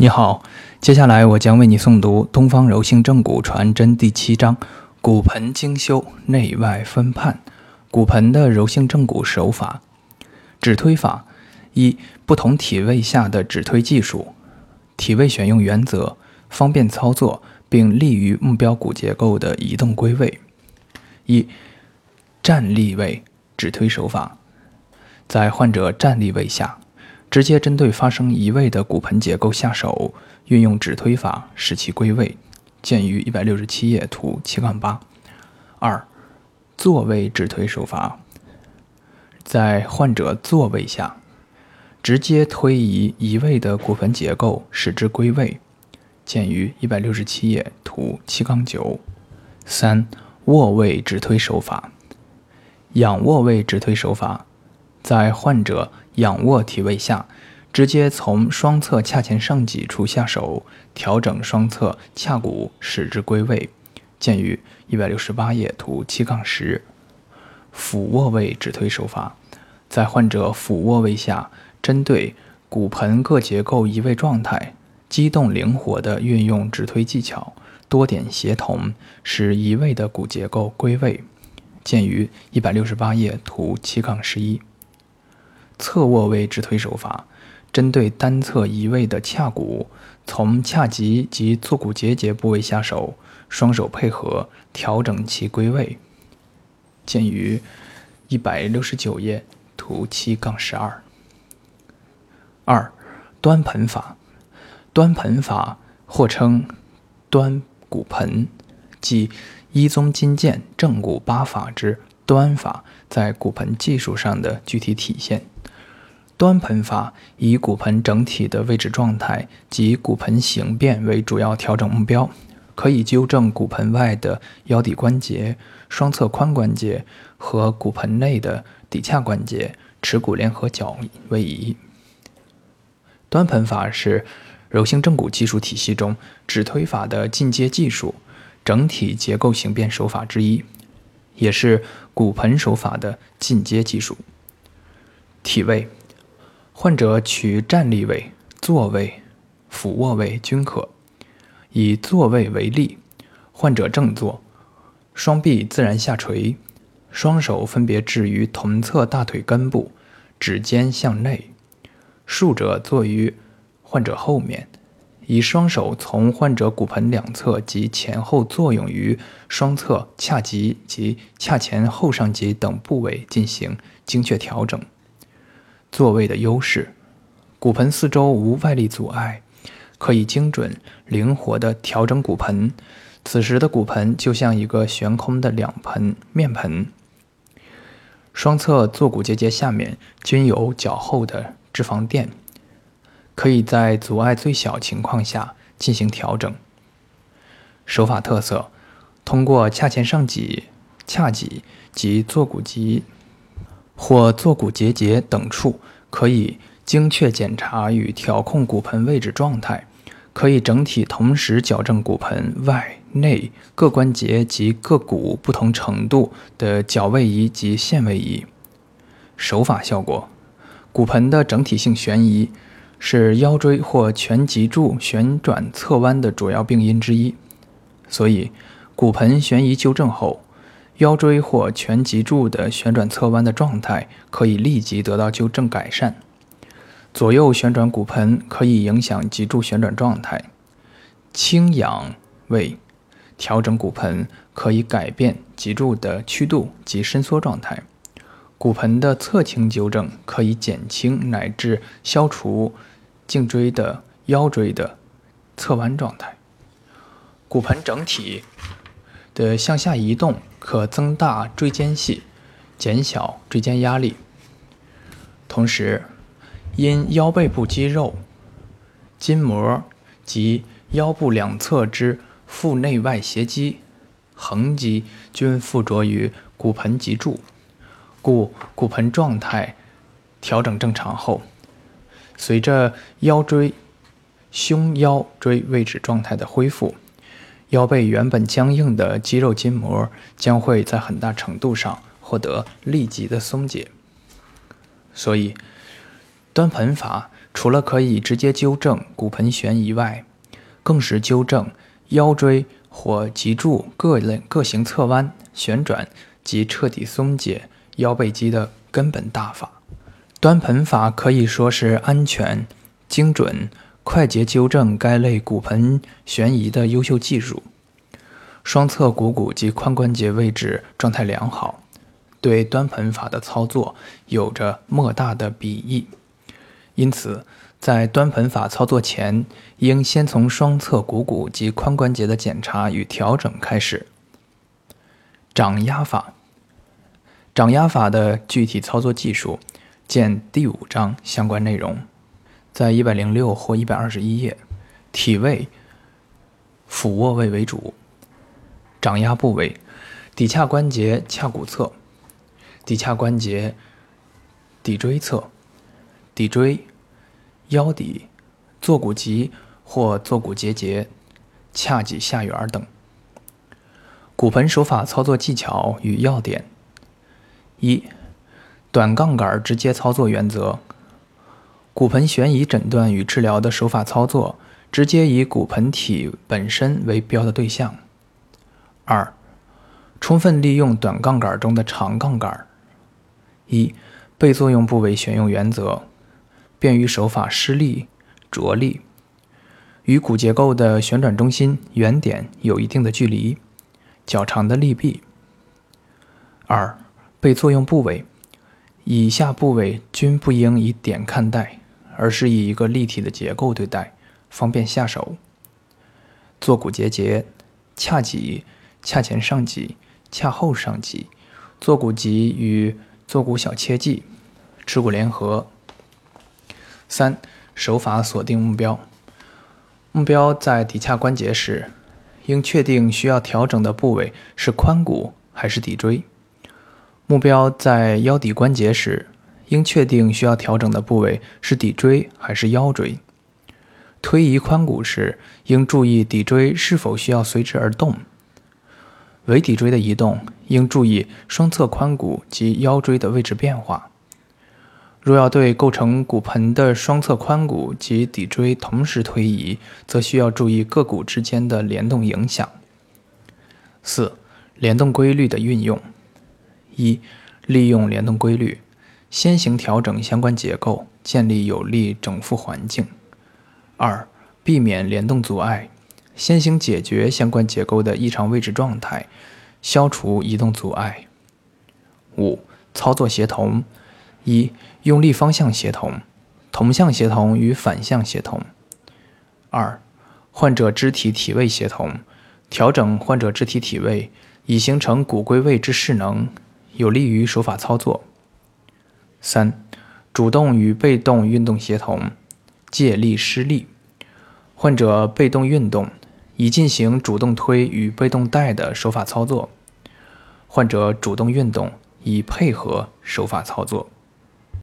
你好，接下来我将为你诵读《东方柔性正骨传真》第七章：骨盆精修，内外分判。骨盆的柔性正骨手法：指推法。一、不同体位下的指推技术。体位选用原则：方便操作，并利于目标骨结构的移动归位。一、站立位指推手法。在患者站立位下。直接针对发生移位的骨盆结构下手，运用指推法使其归位，见于一百六十七页图七杠八。二、坐位指推手法，在患者坐位下，直接推移移位的骨盆结构，使之归位，见于一百六十七页图七杠九。三、卧位指推手法，仰卧位指推手法。在患者仰卧体位下，直接从双侧髂前上棘处下手，调整双侧髂骨，使之归位。见于一百六十八页图七杠十。俯卧位指推手法，在患者俯卧位下，针对骨盆各结构移位状态，机动灵活地运用指推技巧，多点协同，使移位的骨结构归位。见于一百六十八页图七杠十一。侧卧位直推手法，针对单侧移位的髂骨，从髂棘及坐骨结节部位下手，双手配合调整其归位。见于一百六十九页图七杠十二。二、端盆法，端盆法或称端骨盆，即一宗金剑正骨八法之端法在骨盆技术上的具体体现。端盆法以骨盆整体的位置状态及骨盆形变为主要调整目标，可以纠正骨盆外的腰底关节、双侧髋关节和骨盆内的骶髂关节、耻骨联合角位移。端盆法是柔性正骨技术体系中指推法的进阶技术，整体结构形变手法之一，也是骨盆手法的进阶技术。体位。患者取站立位、坐位、俯卧位均可。以坐位为例，患者正坐，双臂自然下垂，双手分别置于同侧大腿根部，指尖向内。竖着坐于患者后面，以双手从患者骨盆两侧及前后作用于双侧髂棘及髂前后上棘等部位进行精确调整。座位的优势，骨盆四周无外力阻碍，可以精准灵活地调整骨盆。此时的骨盆就像一个悬空的两盆面盆。双侧坐骨结节下面均有较厚的脂肪垫，可以在阻碍最小情况下进行调整。手法特色：通过髂前上棘、髂棘及坐骨棘。或坐骨结节等处，可以精确检查与调控骨盆位置状态，可以整体同时矫正骨盆外内各关节及各骨不同程度的角位移及线位移。手法效果：骨盆的整体性旋移是腰椎或全脊柱旋转侧弯的主要病因之一，所以骨盆旋移纠正后。腰椎或全脊柱的旋转侧弯的状态可以立即得到纠正改善。左右旋转骨盆可以影响脊柱旋转状态。轻仰位调整骨盆可以改变脊柱的曲度及伸缩状态。骨盆的侧倾纠正可以减轻乃至消除颈椎的腰椎的侧弯状态。骨盆整体的向下移动。可增大椎间隙，减小椎间压力。同时，因腰背部肌肉、筋膜及腰部两侧之腹内外斜肌、横肌均附着于骨盆脊柱，故骨盆状态调整正常后，随着腰椎、胸腰椎位置状态的恢复。腰背原本僵硬的肌肉筋膜将会在很大程度上获得立即的松解，所以端盆法除了可以直接纠正骨盆悬移外，更是纠正腰椎或脊柱各类各型侧弯、旋转及彻底松解腰背肌的根本大法。端盆法可以说是安全、精准、快捷纠正该类骨盆悬移的优秀技术。双侧股骨及髋关节位置状态良好，对端盆法的操作有着莫大的裨益。因此，在端盆法操作前，应先从双侧股骨及髋关节的检查与调整开始。掌压法，掌压法的具体操作技术。见第五章相关内容，在一百零六或一百二十一页。体位，俯卧位为主。掌压部位：骶髂关节髂骨侧、骶髂关节骶椎侧、骶椎、腰骶、坐骨棘或坐骨结节、髂脊下缘等。骨盆手法操作技巧与要点：一。短杠杆直接操作原则：骨盆悬移诊断与治疗的手法操作，直接以骨盆体本身为标的对象。二、充分利用短杠杆中的长杠杆。一、被作用部位选用原则：便于手法施力、着力，与骨结构的旋转中心原点有一定的距离，较长的力臂。二、被作用部位。以下部位均不应以点看待，而是以一个立体的结构对待，方便下手。坐骨结节、髂脊、髂前上棘、髂后上棘、坐骨棘与坐骨小切迹、耻骨联合。三、手法锁定目标。目标在骶髂关节时，应确定需要调整的部位是髋骨还是骶椎。目标在腰骶关节时，应确定需要调整的部位是骶椎还是腰椎。推移髋骨时，应注意骶椎是否需要随之而动。尾骶椎的移动，应注意双侧髋骨及腰椎的位置变化。若要对构成骨盆的双侧髋骨及骶椎同时推移，则需要注意各骨之间的联动影响。四、联动规律的运用。一、利用联动规律，先行调整相关结构，建立有利整复环境；二、避免联动阻碍，先行解决相关结构的异常位置状态，消除移动阻碍。五、操作协同：一、用力方向协同，同向协同与反向协同；二、患者肢体体位协同，调整患者肢体体位，以形成骨归位之势能。有利于手法操作。三、主动与被动运动协同，借力施力。患者被动运动，以进行主动推与被动带的手法操作；患者主动运动，以配合手法操作。